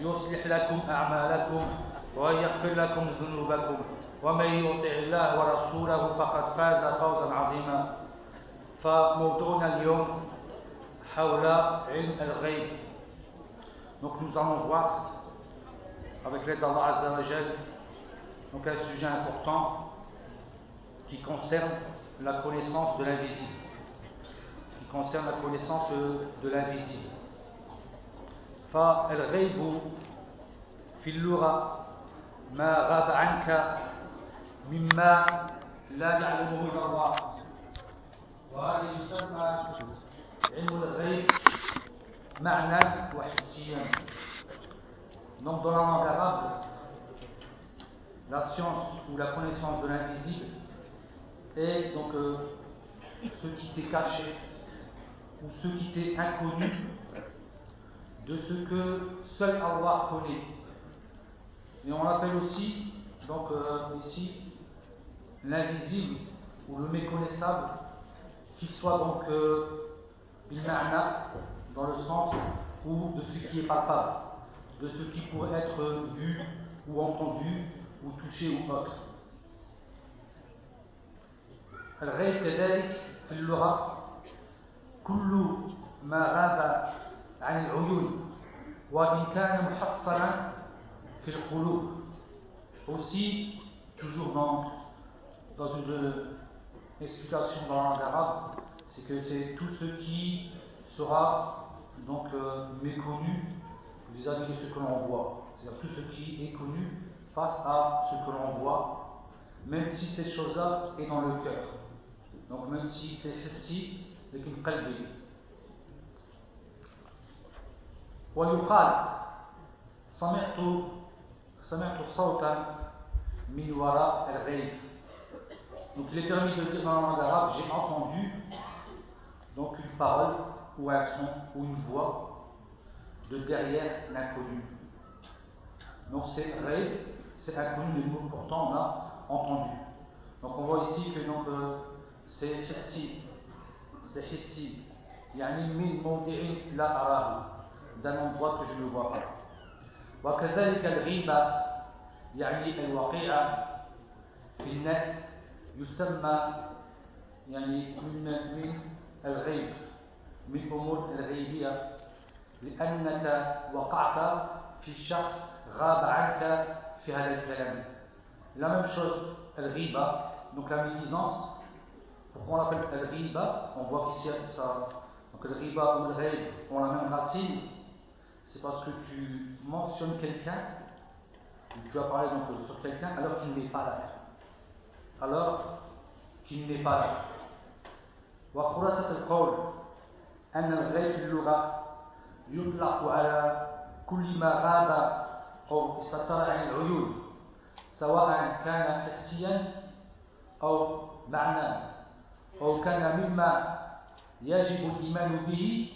يصلح لكم أعمالكم ويغفر لكم ذنوبكم ومن يطع الله ورسوله فقد فاز فوزا عظيما فموضوعنا اليوم حول علم الغيب Donc nous allons voir avec l'aide d'Allah Azza wa Jal donc un sujet important qui concerne la connaissance de l'invisible qui concerne la connaissance de l'invisible فالغيب في اللغة ما غاب عنك مما لا يعلمه إلا الله وهذا يسمى علم الغيب معنى وحسيا Donc dans la langue arabe, la science ou la connaissance de l'invisible est donc euh, ce qui t'est caché ou ce qui t'est inconnu de ce que seul Allah connaît. Et on l'appelle aussi, donc euh, ici, l'invisible ou le méconnaissable, qu'il soit donc euh, dans le sens ou de ce qui est palpable, de ce qui pourrait être vu ou entendu ou touché ou autre. الغيب كذلك في اللغة كل ما غاب عن العيون وإن كان محصنا في القلوب aussi toujours dans, dans une explication dans la langue arabe c'est que c'est tout ce qui sera donc euh, méconnu vis-à-vis de ce que l'on voit c'est-à-dire tout ce qui est connu face à ce que l'on voit même si cette chose-là est dans le cœur donc même si c'est ici لكن قلبي ويقال سمعت سمعت صوتا من وراء الغيب donc il est permis de dire dans la langue arabe j'ai entendu donc une parole ou un son ou une voix de derrière l'inconnu donc c'est ghaib c'est inconnu mais nous pourtant on a entendu donc on voit ici que donc euh, c'est hissi c'est hissi يعني من موضع لا أراه d'un endroit que je ne vois pas وكذلك الغيبة يعني الوقيعة في الناس يسمى يعني من من الغيب من أمور الغيبية لأنك وقعت في شخص غاب عنك في هذا الكلام La même chose, الغيبة, donc la médisance. Pourquoi on l'appelle الغيبة On voit qu'ici ça, donc riba ou le ghaib ont la même racine. C'est parce que tu mentionnes quelqu'un, tu vas parler donc sur quelqu'un alors qu'il n'est pas là. Alors qu'il n'est pas là. وخلاصة القول أن الغيب في اللغة يطلق على كل ما غاب أو استتر عن العيون سواء كان حسيا أو معنى أو كان مما يجب الإيمان به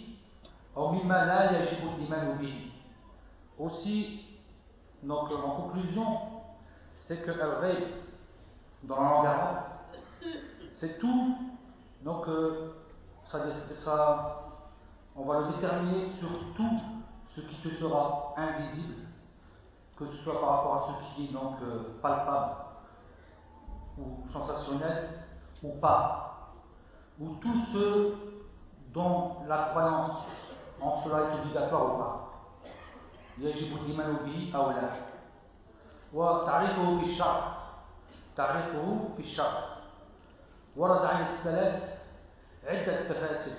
aussi, donc en conclusion, c'est que Al-Ghaib, dans la langue arabe, c'est tout, donc euh, ça, ça, on va le déterminer sur tout ce qui te sera invisible, que ce soit par rapport à ce qui est donc euh, palpable ou sensationnel ou pas, ou tout ce dont la croyance en cela est obligatoire ou pas. يجب الإيمان به أو لا وتعريفه في الشرع تعريفه في الشرع ورد عن السلف عدة تفاسير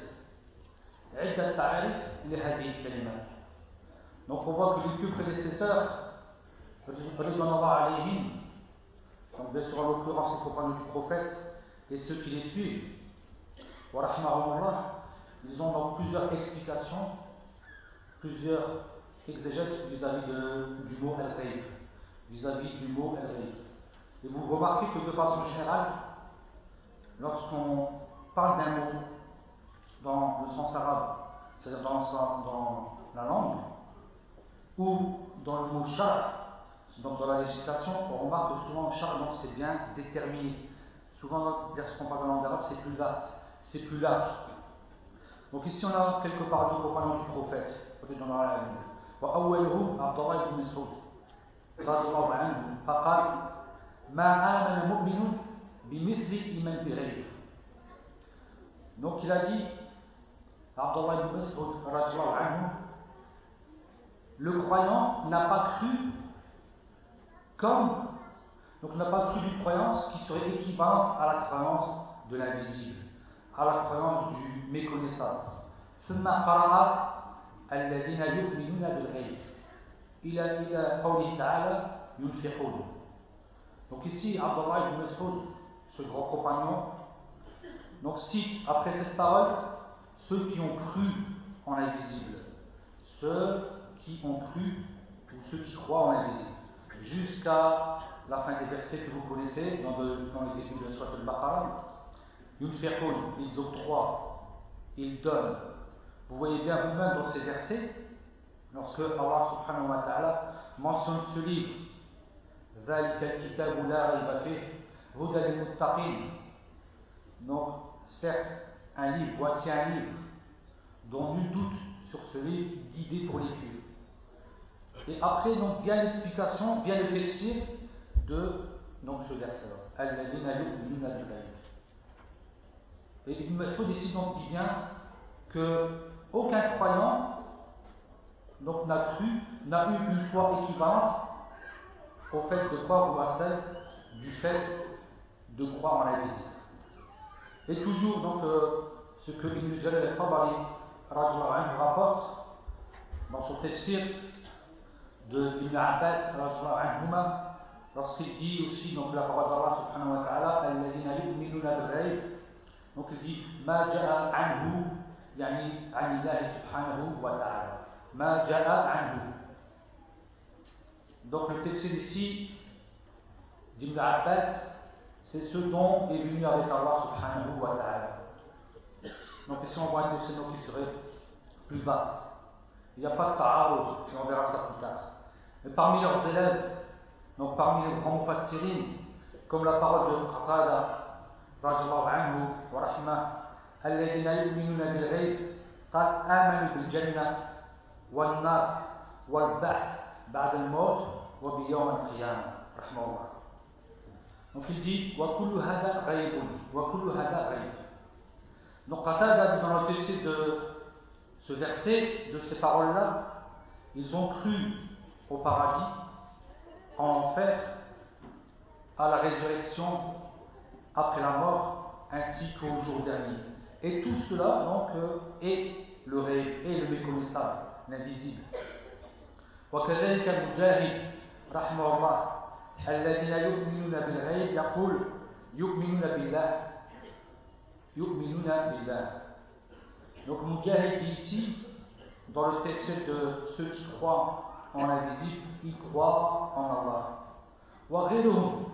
عدة تعريف لهذه الكلمات Donc on voit que les plus prédécesseurs, alayhim, donc bien sûr en l'occurrence les compagnons du prophète et ceux qui les suivent, ils ont donc plusieurs explications, plusieurs exégètes vis-à-vis du mot al vis-à-vis du mot al Et vous remarquez que de façon générale, lorsqu'on parle d'un mot dans le sens arabe, c'est-à-dire dans, la langue, ou dans le mot char, donc dans la législation, on remarque que souvent char, c'est bien déterminé. Souvent, lorsqu'on parle de la langue arabe, c'est plus vaste, c'est plus large. Donc ici, on a quelques paroles du compagnons du prophète, peut-être dans la وأوله عبد الله بن مسعود رضي الله عنه فقال ما آمن مؤمن بمثل إيمان بغيره Donc il a dit, Abdullah ibn Mas'ud, anhu, le croyant n'a pas cru comme, donc n'a pas cru d'une croyance qui serait équivalente à la croyance de l'invisible, à la croyance du méconnaissable. ثم قرأ الذين يؤمنون بالغيب إلى إلى قوله تعالى ينفقون. Donc ici, Abdullah ibn Mas'ud, ce grand compagnon, donc cite après cette parole ceux qui ont cru en l'invisible, ceux qui ont cru ou ceux qui croient en l'invisible, jusqu'à la fin des versets que vous connaissez dans, le, dans le début de Surat al-Baqarah. ils octroient, ils donnent. Vous voyez bien vous-même dans ces versets, lorsque Allah subhanahu wa ta'ala mentionne ce livre, donc certes un livre, voici un livre dont nul doute sur ce livre guidé pour les pieux. Et après, donc, vient l'explication, vient le texte de donc, ce verset-là. Et Ibn Mas'ud ici donc bien que aucun croyant n'a cru, n'a eu une foi équivalente au fait de croire ou à celle du fait de croire en l'invisible. Et toujours donc euh, ce que Ibn Jalal al-Tabari rapporte dans son texte de Ibn Abbas lorsqu'il dit aussi donc la parole d'Allah subhanahu wa ta'ala donc il dit ma ja'a anhu yani an Allah subhanahu wa ta'ala ma ja'a anhu donc le texte ici d'Ibn Abbas c'est ce dont est venu avec Allah subhanahu wa ta'ala. Donc ici on voit un texte qui serait plus vaste. Il n'y a pas de ta'arud, et on verra ça plus tard. Mais parmi leurs élèves, donc parmi les grands mufassirin, comme la parole de Qatada, radiallahu anhu, wa rahmah, الذين يؤمنون بالغيب قد آمنوا بالجنة والنار والبحث بعد الموت وبيوم القيامة رحمه الله donc il dit وَكُلُّ هَذَا غَيْبٌ وَكُلُّ هَذَا غَيْبٌ Donc Qatada dit dans le texte de ce verset, de ces paroles-là, ils ont cru au paradis, en enfer, à la résurrection après la mort, ainsi qu'au jour dernier. Et tout cela donc est le rêve, est le méconnaissable, l'invisible. وكذلك المجاهد رحمه الله الذين يؤمنون بالغيب يقول يؤمنون بالله يؤمنون بالله Donc Mujahid dit ici, dans le texte de ceux qui croient en l'invisible, ils croient en Allah. وغيرهم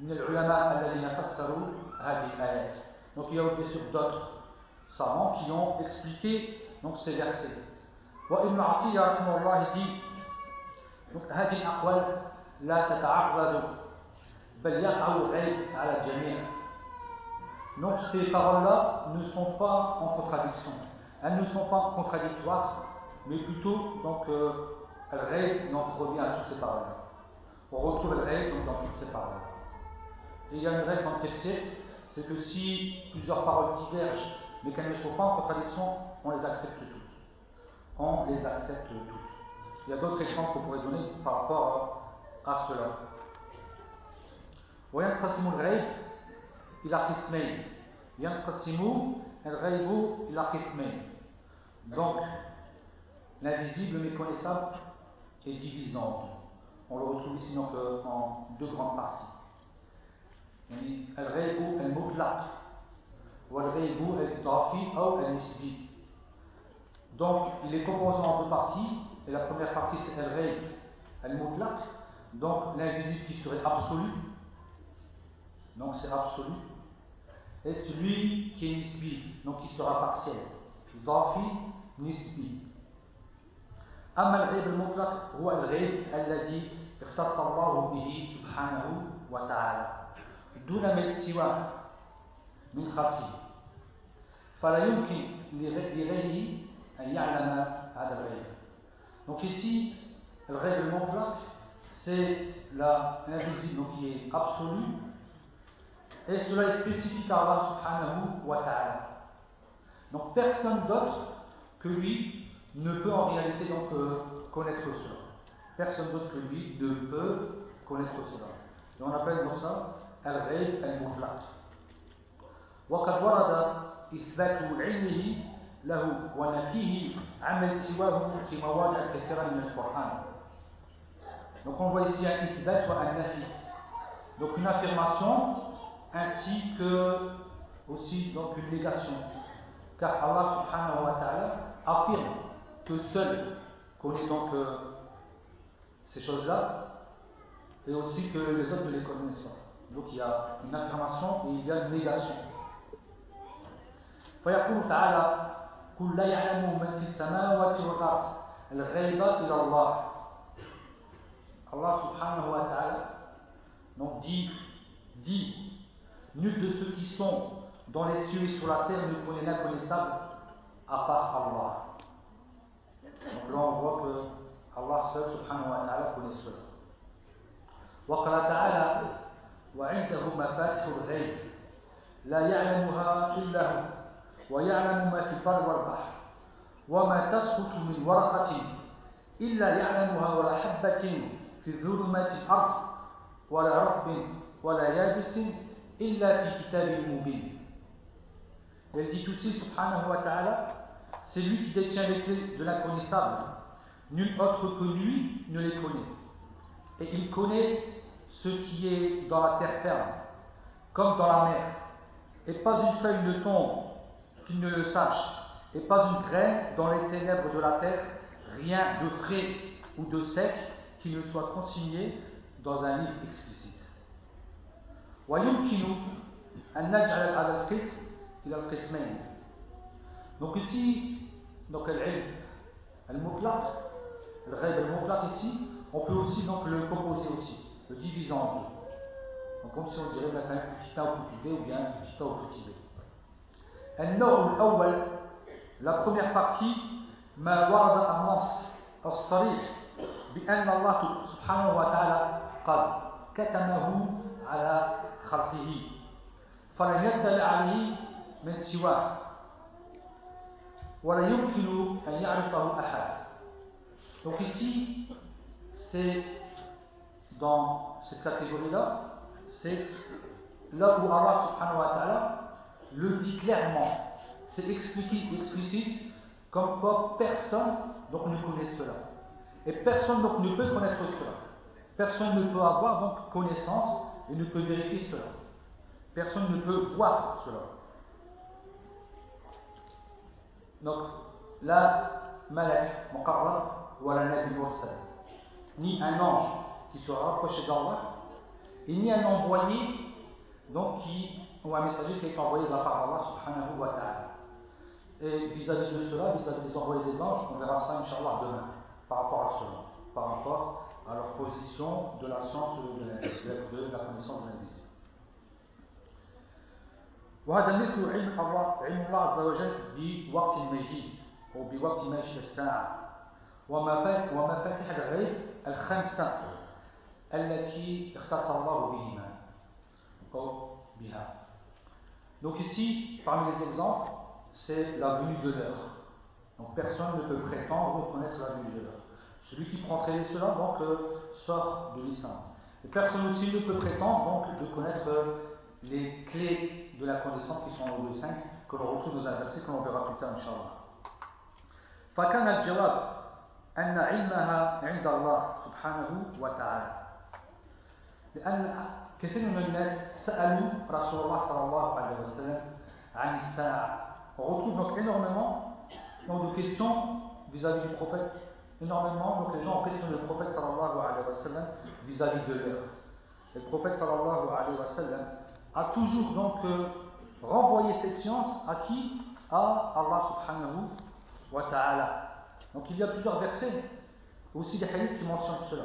من العلماء الذين فسروا هذه الآيات. Donc il y a bien sûr d'autres savants qui ont expliqué donc, ces versets. وابن عطية رحمه الله dit donc هذه الأقوال لا تتعرض بل يقع الغيب على الجميع donc ces paroles-là ne sont pas en contradiction elles ne sont pas contradictoires mais plutôt donc euh, le règle donc revient à toutes ces paroles on retrouve le règle dans toutes ces paroles et il y a une règle dans le texte c'est que si plusieurs paroles divergent mais qu'elles ne sont pas en contradiction on les accepte toutes on les accepte toutes il y a d'autres exemples qu'on pourrait donner par rapport à cela. وينقسم الغيب إلى قسمين ينقسم الغيب إلى قسمين donc l'invisible méconnaissable est divisant on le retrouve ici donc en deux grandes parties الغيب المطلق والغيب الإضافي أو النسبي donc il est composé en deux parties et la première partie c'est الغيب المطلق donc l'invisible qui serait absolu donc c'est absolu et celui qui est nisbi donc qui sera partiel ضافي نسبي أما الغيب المطلق هو الغيب الذي اختص الله به سبحانه وتعالى دون من سواه من خلقه فلا يمكن لغيره أن يعلم هذا الغيب donc ici le غيب المطلق c'est l'invisible qui est absolu et cela est spécifique à Allah subhanahu wa ta'ala donc personne d'autre que lui ne peut en réalité donc euh, connaître cela. Personne d'autre que lui ne peut connaître cela. Et on appelle donc ça al-ghayb al-mutlaq. وقد ورد إثبات علمه له ونفيه عمل سواه في مواضع كثيرة من القرآن. Donc on voit ici un ithbat ou un nafi. Donc une affirmation ainsi que aussi donc une négation. Car Allah subhanahu wa ta'ala affirme que seul connaît donc euh, ces choses-là et aussi que les autres ne les connaissent pas. Donc il y a une affirmation et il y a une négation. فيقول تعالى قل لا يعلم من في السماوات والأرض الغيب إلى الله Allah subhanahu wa ta'ala donc dit, dit nul de ceux qui sont dans les cieux et sur la terre ne connaît l'inconnaissable à part Allah. Donc là on voit que Allah seul subhanahu wa ta'ala connaît cela. وقال تعالى وعنده مفاتح الغيب لا يعلمها إلا هو ويعلم ما في البر والبحر وما تسقط من ورقة إلا يعلمها ولا حبة في ظلمات الأرض ولا رطب ولا يابس إلا في كتاب مبين Elle dit aussi, subhanahu wa ta'ala, c'est lui qui détient les clés de l'inconnaissable. Nul autre que lui ne les connaît. Et il connaît ce qui est dans la terre ferme, comme dans la mer. Et pas une feuille ne tombe qu'il ne le sache, et pas une graine dans les ténèbres de la terre, rien de frais ou de sec qui ne soit consigné dans un livre explicite. Donc ici, ici, on peut aussi le composer aussi, le diviser en deux. Donc comme si on dirait maintenant petit a au petit b ou bien petit a au petit b. النوع الأول la première partie ما ورد النص الصريح بأن الله سبحانه وتعالى قال كتمه على خلقه فلم يطلع عليه من سواه ولا يمكن أن يعرفه أحد Donc ici, c'est dans cette catégorie-là, c'est là où Allah subhanahu wa ta'ala le dit clairement. C'est expliqué, explicite, comme quoi personne donc ne connaît cela. Et personne donc ne peut connaître cela. Personne ne peut avoir donc connaissance et ne peut vérifier cela. Personne ne peut voir cela. Donc, la malak, muqarrab, ou la nabi ni un ange qui sera rapproché d'Allah, et ni un envoyé, donc qui, ou un messager qui est envoyé de la part d'Allah subhanahu wa ta'ala. Et vis-à-vis de cela, vis-à-vis des envoyés des anges, on verra ça, Inch'Allah, demain, par rapport à cela, par rapport à leur position de la science de, de la connaissance de l'invisible. وهذا مثل علم الله علم الله عز وجل بوقت المجيء أو بوقت مجيء الساعة ومفاتح ومفاتيح الغيب الخمسة التي اختص الله بهما أو بها Donc ici, parmi les exemples, c'est la venue de l'heure. Donc personne ne peut prétendre connaître la venue de l'heure. Celui qui prend très cela, donc, euh, sort de l'islam. Et personne aussi ne peut prétendre, donc, de connaître les clés de la connaissance qui sont en haut de 5, que l'on retrouve dans un verset que l'on verra plus tard, Inch'Allah. فكان الجواب أن علمها عند الله سبحانه وتعالى لأن كثير من الناس سألوا رسول الله صلى الله عليه وسلم عن الساعة On retrouve donc énormément donc, de questions vis-à-vis du prophète. Énormément, donc les gens ont questionné le prophète sallallahu alayhi wa sallam vis-à-vis de l'heure. Et le prophète sallallahu alayhi wa sallam a toujours donc euh, renvoyé cette science à qui À Allah subhanahu wa ta'ala. Donc il y a plusieurs versets, aussi des hadiths qui mentionnent cela.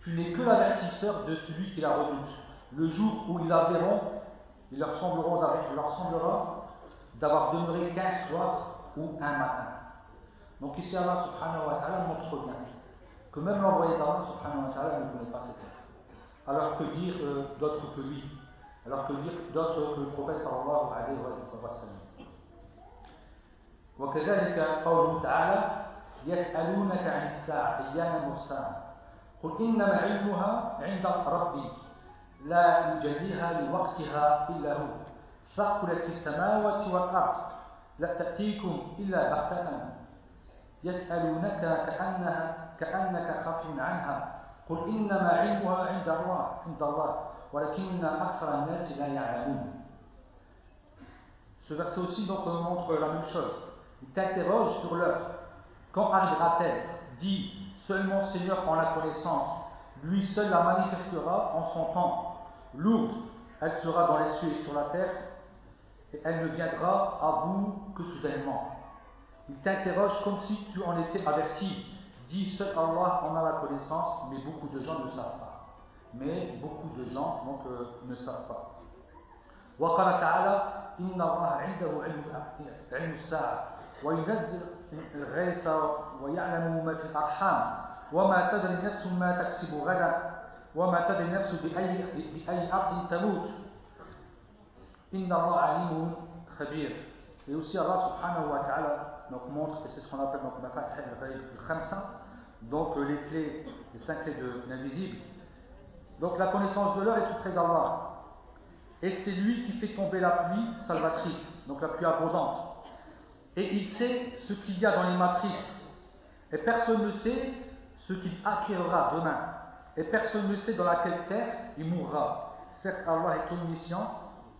Tu n'es que l'avertisseur de celui qui la redoute. Le jour où ils la verront, il leur, leur semblera d'avoir demeuré qu'un soir ou un matin. Donc ici Allah subhanahu wa ta'ala montre bien que même l'envoyé d'Allah subhanahu wa ta'ala ne connaît pas cette heure. Alors que dire euh, d'autres que lui Alors que dire d'autres que le prophète sallallahu alayhi wa sallam وكذلك قوله تعالى يسألونك عن الساعة أيام مرساها قل إنما علمها عند ربي لا يجليها لوقتها إلا هو. ثقلت في السماوات والأرض لا تأتيكم إلا بغتة. يسألونك كأنها كأنك خفي عنها. قل إنما علمها عند الله عند الله ولكن أكثر الناس لا يعلمون. Ce verset aussi donc montre la même chose. Il t'interroge sur l'heure. Quand arrivera-t-elle? Dis, seulement Seigneur en la connaissance. Lui seul la manifestera en son temps. Lourde, elle sera dans les cieux et sur la terre, et elle ne viendra à vous que soudainement. Il t'interroge comme si tu en étais averti. Dis, seul Allah en a la connaissance, mais beaucoup de gens ne savent pas. Mais beaucoup de gens donc, euh, ne savent pas. وقال تعالى إن الله عنده علم علم الساعة وينزل الغيث ويعلم ما في الأرحام وما تدري نفس ما تكسب غدا وما تدري نفس بأي, بأي أرض تموت إن الله عليم خبير Et aussi Allah subhanahu wa ta'ala donc montre, et c'est ce qu'on appelle donc Mafatih al-Khamsa, donc les clés, les cinq clés de l'invisible. Donc la connaissance de l'heure est tout près d'Allah. Et c'est lui qui fait tomber la pluie salvatrice, donc la pluie abondante et il sait ce qu'il y a dans les matrices. Et personne ne sait ce qu'il acquérera demain. Et personne ne sait dans laquelle terre il mourra. Certes, Allah est omniscient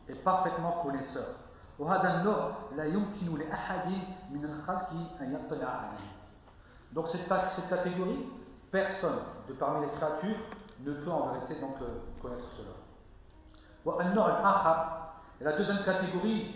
et parfaitement connaisseur. Donc cette, catégorie, personne de parmi les créatures ne peut en vérité donc euh, connaître cela. Et la deuxième catégorie,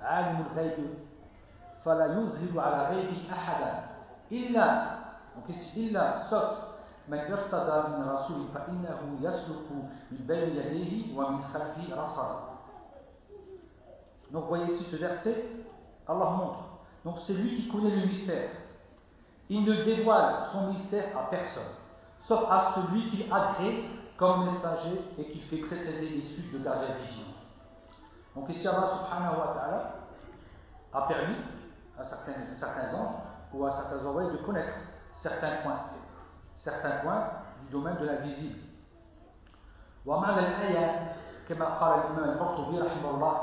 عالم الغيب فلا يظهر على غيبه أحدا إلا إلا sauf من ارتضى من رسول فإنه يسلك من بين يديه ومن خلفه رصدا Donc voyez ici ce verset, Allah montre. Donc c'est lui qui connaît le mystère. Il ne dévoile son mystère à personne, sauf à celui qu'il agrée comme messager et qui fait précéder les suites de garder vision. Donc ici Allah subhanahu wa ta'ala a permis à certains, certains anges ou à certains envoyés de connaître certains points, certains points du domaine de l'invisible. ومعنى الآية كما قال الإمام القرطبي رحمه الله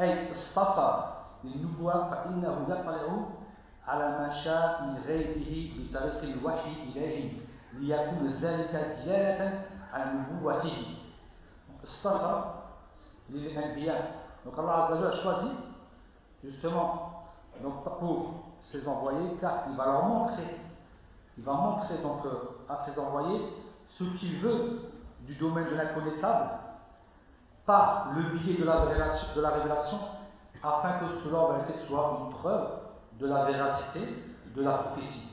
أي اصطفى للنبوة فإنه يطلع على ما شاء من غيبه بطريق الوحي إليهم ليكون ذلك دلالة على نبوته Safa Donc Allah a choisi justement donc pour ses envoyés car il va leur montrer, il va montrer donc euh, à ses envoyés ce qu'il veut du domaine de l'inconnaissable par le biais de la révélation, afin que cela en vérité soit une preuve de la véracité de la prophétie.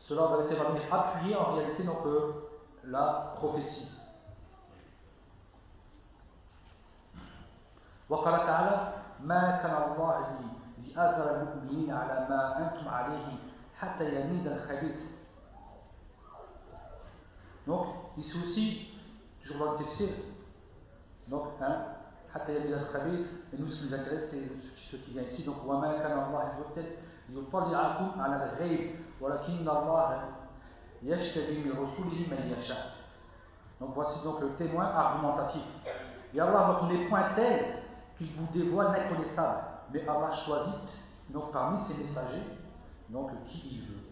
Cela va venir appuyer en réalité donc, euh, la prophétie. وقال تعالى ما كان الله ليأذر المؤمنين على ما أنتم عليه حتى يميز الخبيث Donc, ici aussi, toujours dans le textile, donc, hein, حتى يبدأ الخبيث et nous ce qui nous intéresse c'est ce qui vient ici donc وما كان الله ليطلعكم على الغيب ولكن الله يشتري من رسوله من يشاء donc voici donc le témoin argumentatif et Allah donc n'est point tel qu'il vous dévoile l'inconnaissable mais Allah choisit donc parmi ses messagers donc qui il veut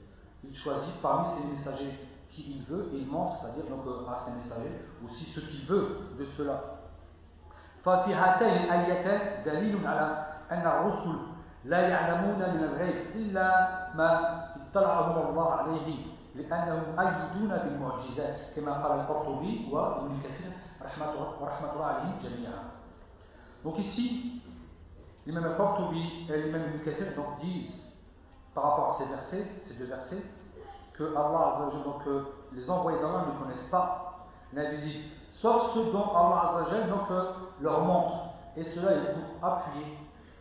il choisit parmi ses messagers qui il veut et il montre c'est-à-dire donc à ses messagers aussi ce qu'il veut de cela ففي هاتين الآيتين دليل على أن الرسل لا يعلمون من الغيب إلا ما اطلعهم الله عليه لأنهم أيدون بالمعجزات كما قال القرطبي وابن كثير رحمة الله عليهم جميعا Donc ici, l'imam al-Qurtubi et l'imam Ibn Kathir disent par rapport à ces versets, ces deux versets, que Allah donc les envoyés d'Allah ne connaissent pas l'invisible sauf ce dont Allah donc, euh, leur montre. Et cela est pour appuyer,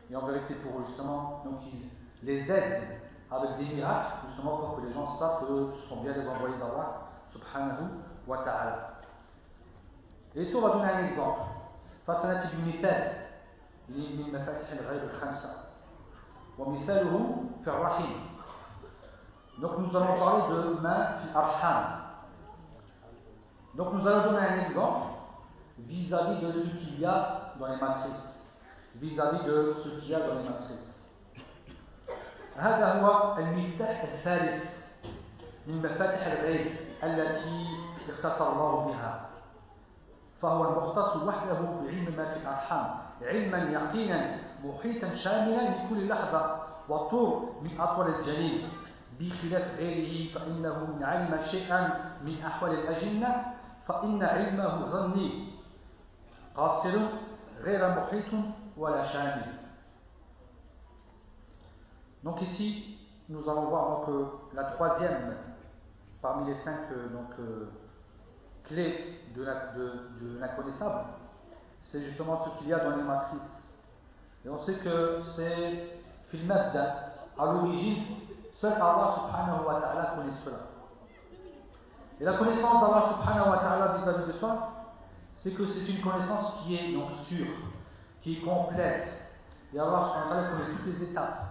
et en vérité pour justement, donc il les aide avec des miracles, justement pour que les gens savent que ce sont bien les envoyés d'Allah, subhanahu wa ta'ala. Et ici on va donner un exemple. فسنأتي بمثال من مفاتيح الغيب الخمسة ومثاله في الرحيم Donc nous allons parler de ma fi arham donc nous allons donner un exemple vis-à-vis de ce qu'il y a dans les matrices. Vis-à-vis de ce qu'il y a dans les matrices. هذا هو المفتاح الثالث من مفاتح الغيب التي اختص الله بها فهو المختص وحده بعلم ما في الأرحام علما يقينا محيطا شاملا لكل لحظة وطور من أطول الجليل. بخلاف غيره فإنه من علم شيئا من أحوال الأجنة فإن علمه ظني قاصر غير محيط ولا شامل. Donc ici, nous allons voir donc, euh, la troisième parmi les cinq euh, donc, euh, clés de, l'inconnaissable, c'est justement ce qu'il y a dans les matrices. Et on sait que c'est à l'origine, seul Allah subhanahu wa ta'ala connaît cela. Et la connaissance d'Allah subhanahu wa ta'ala vis-à-vis de soi, c'est que c'est une connaissance qui est donc sûre, qui est complète. Et Allah subhanahu wa ta'ala connaît toutes les étapes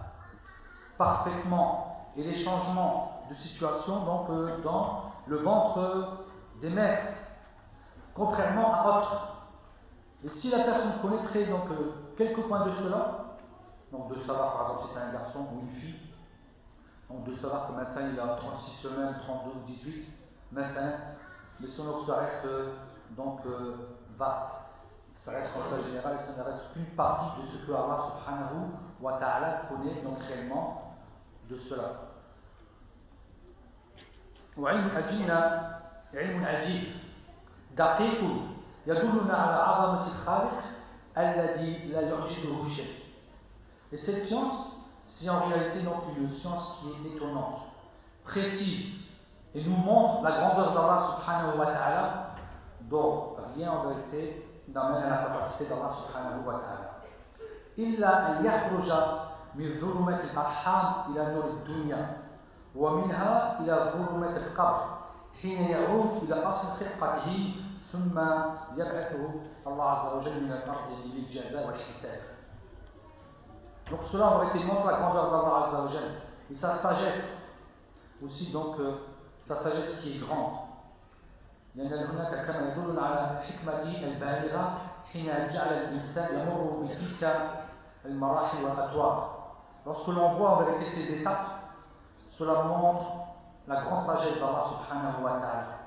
parfaitement et les changements de situation donc, euh, dans le ventre des mères, contrairement à autres. Et si la personne connaîtrait donc euh, quelques points de cela, donc de savoir par exemple si c'est un garçon ou une fille, donc de savoir que maintenant il a 36 semaines, 32 ou 18, maintenant, mais sinon ça reste donc euh, vaste. Ça reste comme ça général ça ne reste qu'une partie de ce que Allah subhanahu wa ta'ala connaît donc réellement de cela. وعلم الأجنة علم عجيب دقيق يدلنا على عظمة الخالق الذي لا يعجزه شيء. Et cette science, c'est en réalité donc une science qui est étonnante, précise, et nous montre la grandeur d'Allah subhanahu wa ta'ala, dont rien en vérité n'amène à la capacité d'Allah subhanahu wa ta'ala. إلا أن يخرج من ظلمة الأرحام إلى نور الدنيا ومنها إلى ظلمة القبر حين يعود إلى أصل خلقته ثم يبعثه الله عز وجل من الأرض للجزاء والحساب. Donc cela aurait été montre la grandeur d'Allah Azza wa Jal et sa sagesse aussi donc euh, sa sagesse qui est grande. لأن هناك كما يدل على حكمته البالغة حين جعل الإنسان يمر بتلك المراحل والأطوار. Lorsque l'on voit en vérité ces étapes cela montre la grande sagesse d'Allah subhanahu wa ta'ala.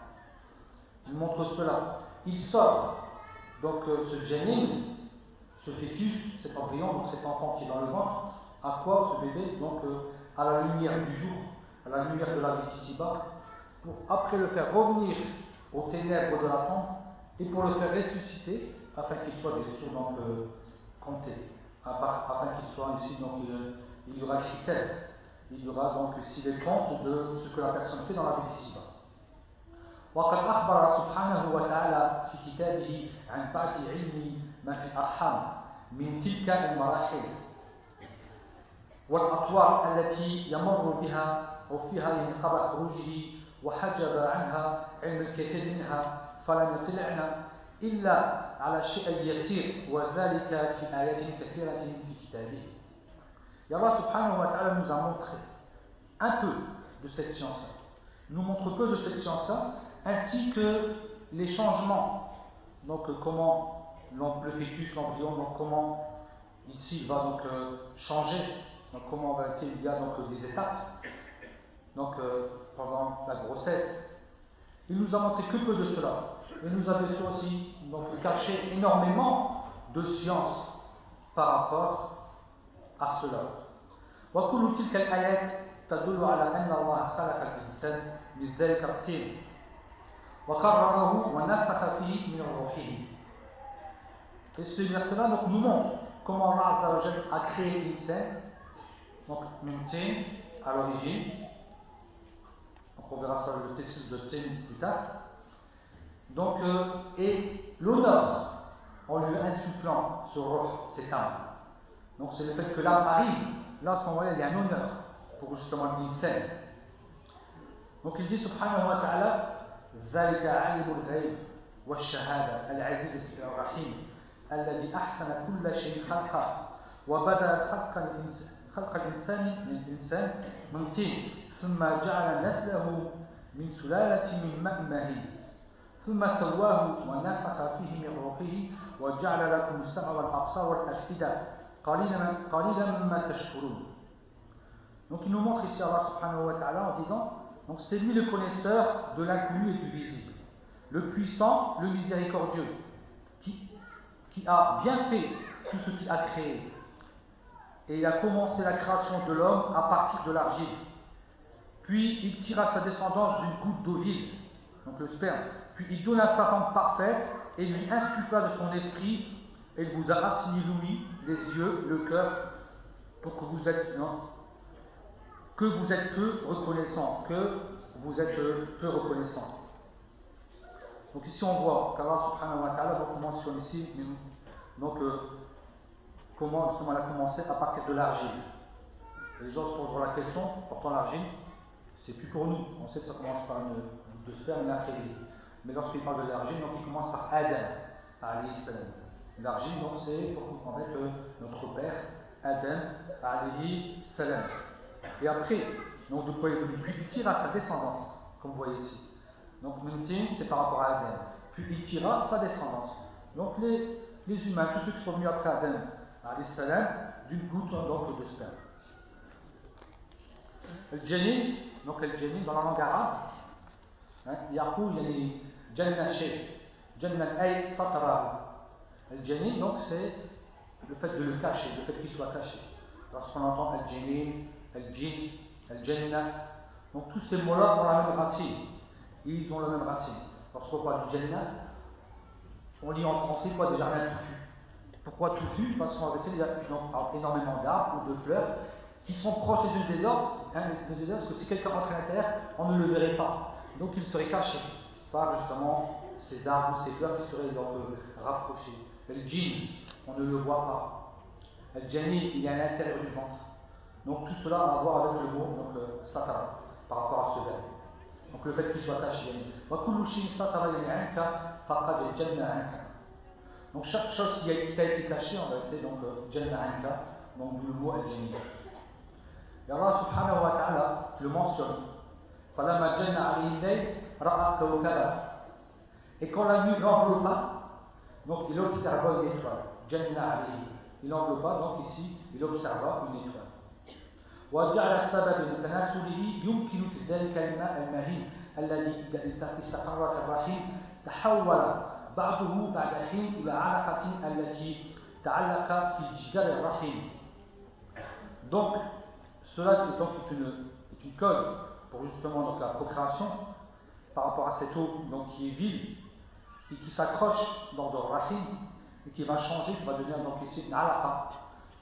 Il montre cela. Il sort donc euh, ce janin, ce fœtus, cet embryon, donc cet enfant qui est dans le ventre, à quoi ce bébé? Donc euh, à la lumière du jour, à la lumière de la vie d'ici-bas, pour après le faire revenir aux ténèbres de la tombe et pour le faire ressusciter afin qu'il soit bien sûr donc euh, compté, afin qu'il soit ici donc il, y aura critère, il y aura donc ici les comptes de ce que la personne fait dans la vie d'ici-bas. وقد أخبر سبحانه وتعالى في كتابه عن بعض علم ما في الأرحام من تلك المراحل والأطوار التي يمر بها أو فيها قبل خروجه وحجب عنها علم الكثير منها فلم يطلعنا إلا على شيء يسير وذلك في آيات كثيرة في كتابه Et Allah subhanahu wa ta'ala nous a montré un peu de cette science-là. nous montre peu de cette science-là, ainsi que les changements. Donc comment le fœtus, l'embryon, donc comment ici il va donc euh, changer, donc comment il y a donc des étapes. Donc euh, pendant la grossesse, il nous a montré que peu de cela. Et nous avons aussi donc, caché énormément de science par rapport à cela. وكل تلك الآيات تدل على أن الله خلق الإنسان من ذلك الطين وقرره ونفخ فيه من روحه. Et ce verset-là donc, nous montre comment Allah a créé l'insan, donc Mimtin, à l'origine, on verra ça le texte de Tim plus tard. Donc, euh, et l'honneur en lui insufflant ce roh, cette âme. Donc, c'est le fait que l'âme arrive. Là, il y a un honneur pour justement l'insane. Donc, il dit subhanahu wa ta'ala ذلك عالم الغيب والشهادة العزيز الرحيم الذي أحسن كل شيء خلقه وبدأ خلق الإنسان خلق الإنسان من الإنسان من طين ثم جعل نسله من سلالة من ماء مهين ثم سواه ونفخ فيه من روحه وجعل لكم السمع والأبصار والأفئدة Donc il nous montre ici Allah subhanahu wa ta'ala en disant donc c'est lui le connaisseur de l'inconnu et du visible, le puissant, le miséricordieux, qui, qui a bien fait tout ce qu'il a créé. Et il a commencé la création de l'homme à partir de l'argile. Puis il tira sa descendance d'une goutte d'eau vive, donc le sperme. Puis il donna sa forme parfaite et lui insuffla de son esprit et il vous a assigné l'ouïe les yeux, le cœur, pour que vous êtes non, que vous êtes peu reconnaissant, que vous êtes peu reconnaissant. Donc ici on voit qu'Allah subhanahu wa ta'ala mentionne ici donc, euh, comment justement elle a commencé à partir de l'argile. Les gens se poseront la question, pourtant l'argile, c'est plus pour nous. On sait que ça commence par une, de sperme et Mais lorsqu'il parle de l'argile, donc il commence par Adam, alayhi salam. L'argile, donc c'est pour en fait euh, notre père, Adam, alayhi salam. Et après, donc de quoi il tira sa descendance, comme vous voyez ici. Donc Mintin, c'est par rapport à Adam. Puis il tira sa descendance. Donc les, les humains, tous ceux qui sont venus après Adam, alayhi salam, d'une goutte donc de sperme. Le janin, donc le janin dans la langue arabe, يقول يعني جنة شيء جنة أي سطره le janin donc c'est le fait de le cacher, le fait qu'il soit caché. Lorsqu'on entend el janin, el jin, el jannah, donc tous ces mots-là ont la même racine. Ils ont la même racine. Lorsqu'on parle du jannah, on lit en français quoi des jardins touffus. Pourquoi touffus? Parce qu'en réalité, il y énormément d'arbres ou de fleurs qui sont proches les unes des autres, hein, des parce que si quelqu'un entrait à l'intérieur, on ne le verrait pas. Donc il serait caché par justement ces arbres ou ces fleurs qui seraient donc rapprochés. Le djinn, on ne le voit pas. Le djani, il est à l'intérieur du ventre. Donc tout cela a à voir avec le mot donc, euh, satara, par rapport à ce verbe. Donc le fait qu'il soit caché. Donc chaque chose qui a, été cachée en réalité, donc euh, donc d'où le mot al-jani. Et Allah subhanahu wa ta'ala le mentionne. Et quand la nuit l'enveloppa, donc il observa une étoile. Il n'enveloppa, donc ici, il observa une étoile. وجعل السبب لتناسله يمكن في ذلك الماء المهين الذي إذا استقر في الرحم تحول بعضه بعد حين إلى علقة التي تعلق في جدار الرحم Donc, cela donc, est, une, est une cause pour justement donc, la procréation par rapport à cette eau donc, qui est vile et qui s'accroche dans le rahim et qui va changer, qui va devenir donc ici une alaqa.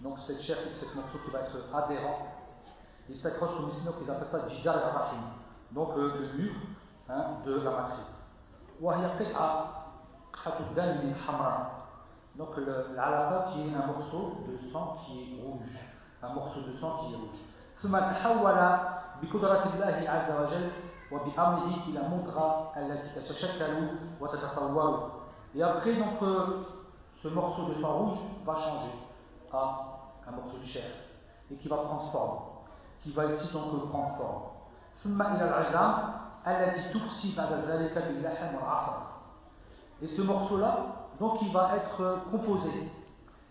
Donc cette chair, cette morceau qui va être adhérent. Il s'accroche comme ici, donc ils appellent ça jidar al-rahim. Donc le, le mur hein, de la matrice. Donc l'alaqa qui est un morceau de sang qui est rouge. Un morceau de sang qui est rouge. ثم تحول بقدرة الله عز وجل وبأمره إلى مضغة التي تتشكل وتتصور et après donc euh, ce morceau de sang rouge va changer à un morceau de chair et qui va prendre forme qui va ici donc prendre forme ثم إلى العظام التي تكسي بعد ذلك باللحم والعصب et ce morceau là donc il va être composé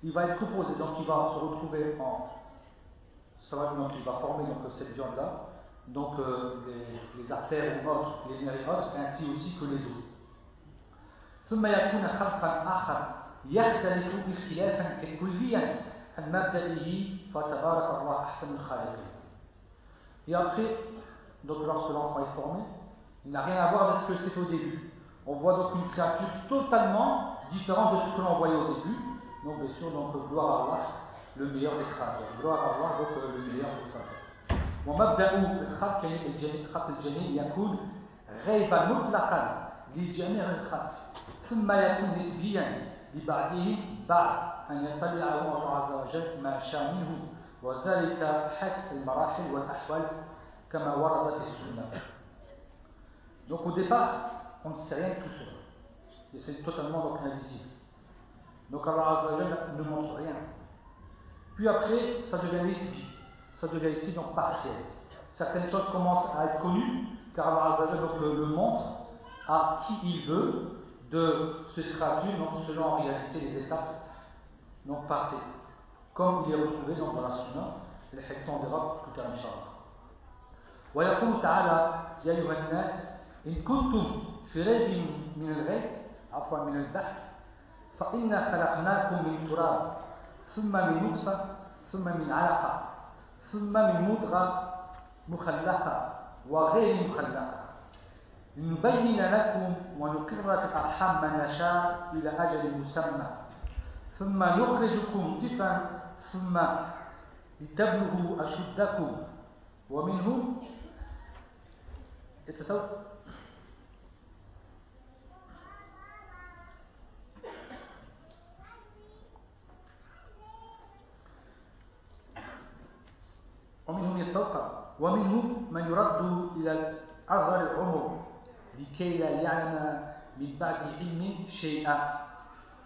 il va être composé donc il va se retrouver en ça va, donc il va former donc cette viande là donc euh, les, les, artères ou autres, les nerfs et autres, ainsi aussi que les os. ثم يكون خلقا آخر يختلف اختلافا كليا عن مبدئه فتبارك الله أحسن الخالقين. Et après, donc lorsque l'enfant est formé, il n'a rien à voir avec ce que c'est au début. On voit donc une créature totalement différente de ce que l'on voyait au début. Donc bien sûr, donc gloire à Allah, le meilleur des créateurs. Gloire à Allah, donc le meilleur des créateurs. ومبدأ الخلق خلق الجنين يكون غيبا مطلقا لجميع الخلق ثم يكون نسبيا لبعضهم بعد أن يطلع الله عز وجل ما شاء منه وذلك حسب المراحل والأحوال كما ورد في السنة Donc au départ, on ne sait rien de tout cela. Et c'est totalement donc invisible. Donc Allah Azza ne montre rien. Puis après, ça devient nisbi. ça devient ici donc partiel. Certaines choses commencent à être connues, car Allah Azzawajal donc le, le, montre à qui il veut de se traduire donc selon en réalité les étapes donc passées. Comme il est retrouvé donc dans la Sunna, le hadith on verra plus tard Inch'Allah. ويقول تعالى يا أيها الناس إن كنتم في ريب من الغيب عفوا من البحث فإنا خلقناكم من تراب ثم من نطفة ثم من علقة ثم من مضغة مخلقة وغير مخلقة. لنبين لكم ونقر في الأرحام ما نشاء إلى أجل مسمى. ثم نخرجكم طفلا ثم لتبلغوا أشدكم. ومنه يتصور ومنهم يستوقع ومنهم من يرد إلى أصغر العمر لكي لا يعلم من بعد علم شيئا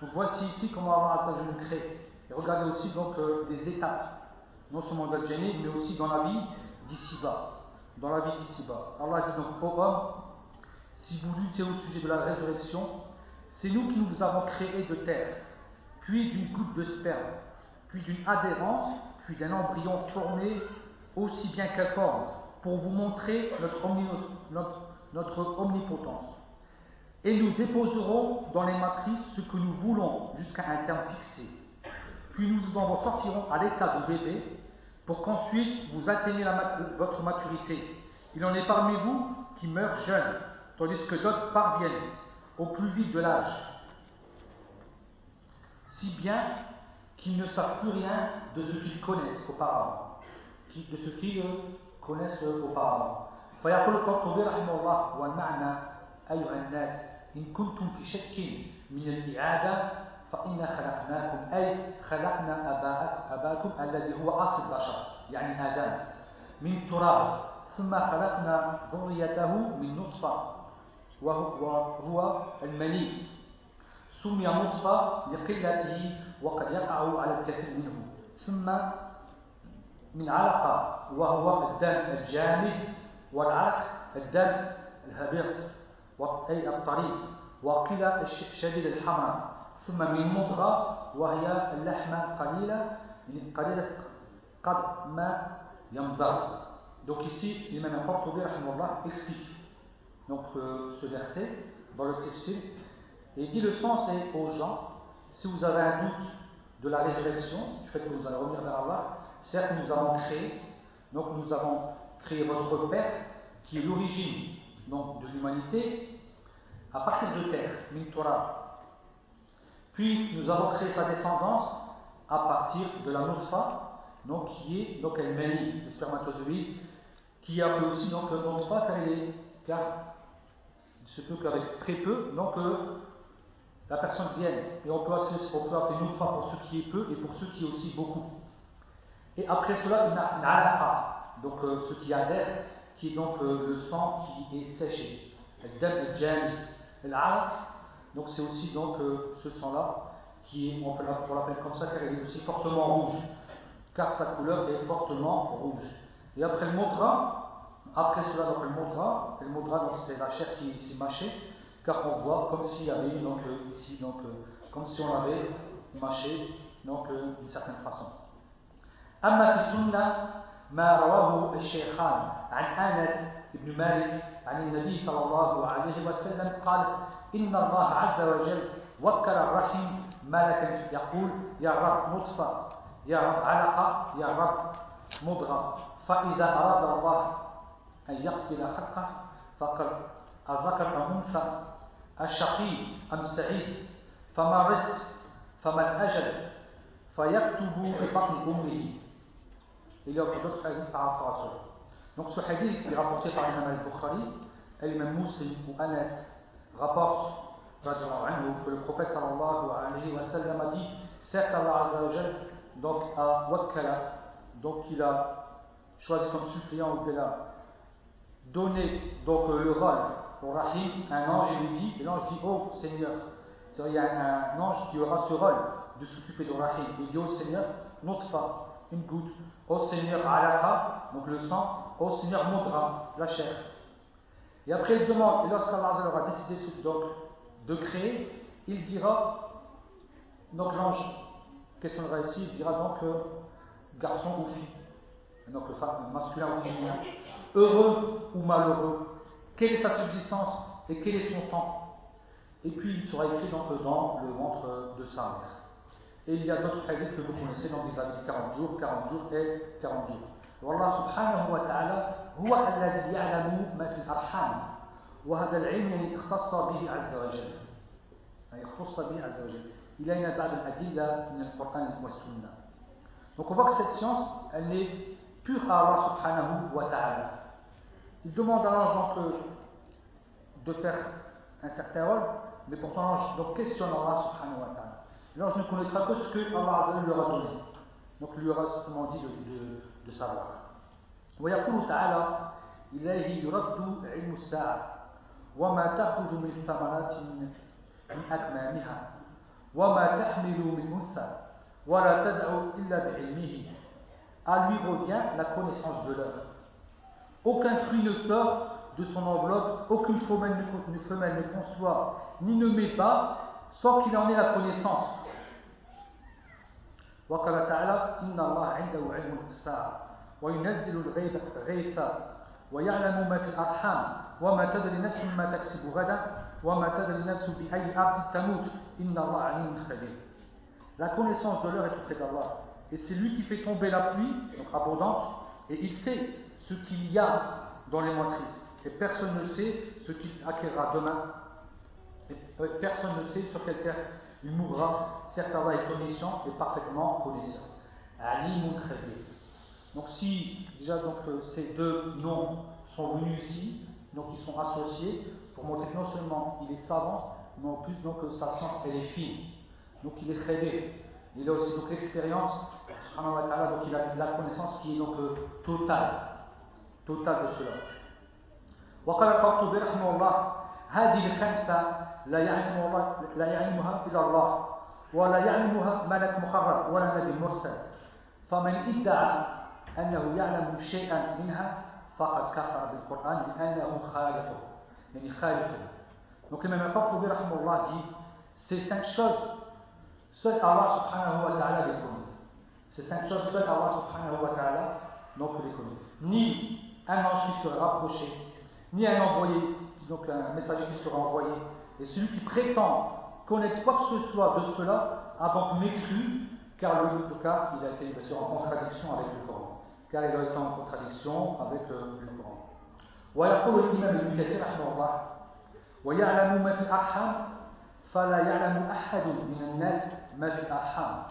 Donc voici ici comment Allah nous crée. Et regardez aussi donc euh, des étapes, non seulement dans le Jannah, mais aussi dans la vie d'ici-bas. Dans la vie d'ici-bas. Allah dit donc, ô homme, si vous luttez au sujet de la résurrection, c'est nous qui nous avons créé de terre, puis d'une goutte de sperme, puis d'une adhérence, puis d'un embryon formé aussi bien qu'informe, pour vous montrer notre, omnipotence. Et nous déposerons dans les matrices ce que nous voulons jusqu'à un terme fixé. Puis nous en sortirons à l'état de bébé pour qu'ensuite vous atteigniez votre maturité. Il en est parmi vous qui meurent jeunes, tandis que d'autres parviennent au plus vite de l'âge. Si bien qu'ils ne savent plus rien de ce qu'ils connaissent auparavant. De ce qu'ils connaissent auparavant. فيقول القرطبي رحمه الله والمعنى أيها الناس إن كنتم في شك من الإعادة فإنا خلقناكم أي خلقنا أباكم الذي هو أصل البشر يعني آدم من تراب ثم خلقنا ذريته من نطفة وهو المني سمي نطفة لقلته وقد يقع على الكثير منه ثم من علقة وهو الدم الجامد والعرق الدم الهبيط أي الطريق وقيل شديد الحمر ثم من مضغة وهي اللحمة قليلة قليلة قد ما Donc ici, l'imam Qurtubi explique donc, euh, ce verset dans le texte et il dit le sens est aux gens, si vous avez un doute de la résurrection, du fait que vous allez revenir vers Allah, certes nous avons créé, donc nous avons créé votre Père, qui est l'origine de l'humanité, à partir de terre, Torah. Puis nous avons créé sa descendance à partir de la nutfa, donc qui est donc elle le spermatozoïde, qui a aussi donc nutfa car, car il se peut qu'avec très peu, donc euh, la personne vienne. Et on peut, on peut appeler nutfa pour ce qui est peu et pour ce qui est aussi beaucoup. Et après cela, une, alaqa, donc euh, ce qui adhère, qui est donc euh, le sang qui est séché. Donc c'est aussi donc ce sang-là qui est, on peut l'appeler comme ça car il est aussi fortement rouge, car sa couleur est fortement rouge. Et après le modra, après cela donc le modra, le modra donc c'est la chair qui s'est mâchée, car on voit comme s'il y avait donc ici donc comme si on avait mâché donc d'une certaine façon. أما في السنة ما رواه الشيخان عن أنس بن مالك عن النبي صلى الله عليه وسلم قال إن الله عز وجل وكل الرحم ملكا يقول يا رب نطفة يا رب علقة يا رب مضغة فإذا أراد الله أن يقتل حقه فقد أم أنثى الشقي أم سعيد فما رزق فما الأجل فيكتب ببطن أمه. Il y a d'autres hadiths par rapport à cela. Donc ce hadith est rapporté par l'imam al-Bukhari, et l'imam Muslim ou Anas rapporte que le prophète sallallahu alayhi wa sallam a dit certes Allah azza donc à Wakkala donc il a choisi comme suppliant ou qu'il a donné donc le rôle au Rahim un ange et lui dit et l'ange dit oh Seigneur il y a un, ange qui aura ce rôle de s'occuper de Rahim il dit oh Seigneur pas une goutte oh Seigneur Alaqa donc le sang. Oh Seigneur Mudra la chair. Et après il demande et lorsqu'Allah aura décidé donc de créer, il dira, donc l'ange questionnera ici, il dira donc euh, garçon ou fille, donc masculin ou féminin, heureux ou malheureux, quelle est sa subsistance et quel est son temps? Et puis il sera écrit donc dans le ventre de sa mère. Et il y a d'autres hadiths que vous connaissez, donc ils habillent 40 jours, 40 jours et 40 jours. والله سبحانه وتعالى هو الذي يعلم ما في الأرحام وهذا العلم اختص به عز وجل يعني اختص به عز وجل إلينا بعض الأدلة من القرآن والسنة Donc on voit que cette science, elle est pure à Allah subhanahu wa ta'ala. Il demande à l'ange donc euh, de faire un certain rôle, mais pourtant l'ange donc questionne Allah subhanahu wa ta'ala. L'ange ne connaîtra que ce que Allah lui aura donné. Donc lui aura simplement dit de, de, de savoir. ويقول تعالى إليه يرد علم الساعة وما تخرج من الثمرات من أكمامها وما تحمل من أنثى ولا تدعو إلا بعلمه À lui revient la connaissance de l'heure. Aucun fruit ne sort de son enveloppe, aucune femelle ne, femelle ne conçoit, ni ne met pas, sans qu'il en ait la connaissance. وقال تعالى إن الله عنده علم الساعة وينزل الغيب غيثا ويعلم ما في الأرحام وما تدري نفس ما تكسب غدا وما تدري نفس بأي أرض تموت إن الله عليم خبير La connaissance de l'heure est auprès d'Allah. Et c'est lui qui fait tomber la pluie, donc abondante, et il sait ce qu'il y a dans les motrices. Et personne ne sait ce qu'il acquérera demain. Et personne ne sait sur quelle terre il mourra. Certes, Allah est omniscient et parfaitement connaisseur. Ali Khabir. Donc si déjà donc, euh, ces deux noms sont venus ici, donc ils sont associés pour montrer que non seulement il est savant, mais en plus donc sa science elle est fine. Donc il est très Il a aussi donc l'expérience, donc il a la connaissance qui est donc euh, totale, totale de cela. وقال القرطبي رحمه الله هذه الخمسة لا يعلمها لا يعلمها إلا الله ولا يعلمها ملك مقرب ولا نبي مرسل فمن ادعى أنه يعلم شيئا منها فقد كفر بالقرآن لأنه خالفه يعني خالفه Donc l'imam Al-Qurtubi dit ces cinq choses, seul Allah subhanahu wa ta'ala les connaît. Ces cinq choses, seul Allah subhanahu wa ta'ala donc les connaît. Ni un ange qui serait rapproché, ni un envoyé, donc un messager qui sera envoyé. Et celui qui prétend connaître quoi que ce soit de cela a donc mécru, car, le, car il a été bien sûr en contradiction avec le Coran. Car il a été en contradiction avec euh, le Coran. ويقول الإمام ابن كثير رحمه الله ويعلم ما في الأرحام فلا يعلم أحد من الناس ما في الأرحام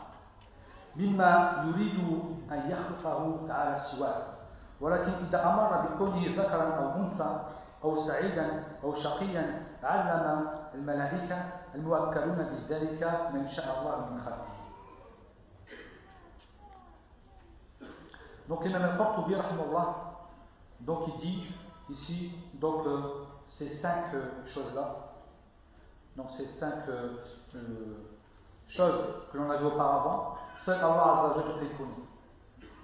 مما يريد أن يخلقه تعالى سواه ولكن إذا أمر بكونه ذكرا أو أنثى أو سعيدا أو شقيا علم الملائكة الموكلون بذلك من شاء الله من خلقه Donc l'imam al-Qurtubi, donc il dit ici donc euh, ces cinq euh, choses-là, donc ces cinq euh, choses que l'on a vues auparavant, seul Allah Azzawajal les connaît.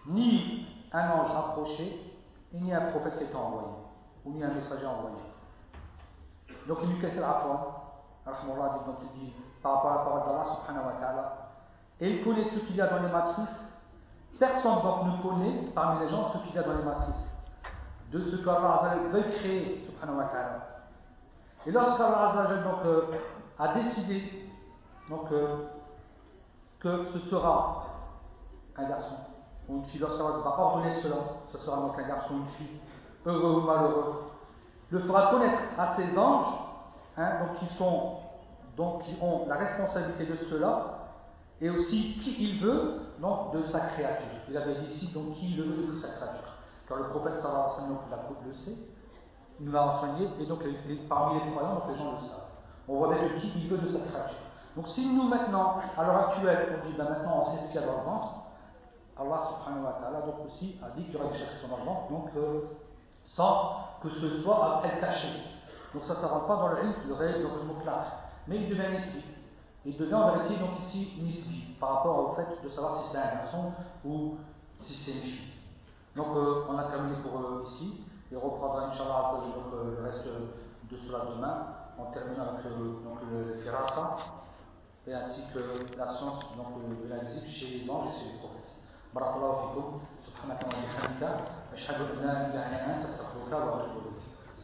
Ni un ange approché, et ni un prophète qui est envoyé, ou ni un messager envoyé. Donc il Kathir Afwan, dit par rapport à la parole d'Allah subhanahu wa ta'ala, et il connaît ce qu'il y a dans les matrices. Personne donc ne connaît parmi les gens ce qu'il y a dans les matrices. De ce qu'Allah veut créer, subhanahu wa ta'ala. Et lorsqu'Allah donc, euh, a décidé donc, euh, que ce sera un garçon ou une fille, lorsqu'Allah va ordonner cela, ce sera donc un garçon ou une fille, heureux ou malheureux, le fera connaître à ses anges, hein, donc, qui, ont la responsabilité de cela, et aussi qui il veut donc, de sa créature. Il avait dit ici donc qui il veut de sa créature. Car le prophète sallallahu alayhi wa sallam le sait, il nous l'a enseigné, et donc parmi les croyants, donc les gens le savent. On voit bien qui il veut de sa créature. Donc si nous maintenant, à l'heure actuelle, on dit ben maintenant on sait ce qu'il y a dans le ventre, Allah subhanahu wa ta'ala donc aussi a dit qu'il y aurait des choses dans le ventre, donc euh, sans que ce soit après caché. Donc ça, ça ne rentre pas dans le rythme, le réel, donc le mot Mais il devient nisbi. Il devient en vérité donc ici nisbi par rapport au fait de savoir si c'est un garçon ou si c'est une fille. Donc euh, on a terminé pour euh, ici et on reprendra Inch'Allah donc, euh, le reste de cela demain en terminant avec le, donc, le firasa et ainsi que la science donc, de la chez les anges et chez les prophètes. بارك الله فيكم سبحانك اللهم وبحمدك أشهد أن لا إله إلا أنت أستغفرك وأتوب إليك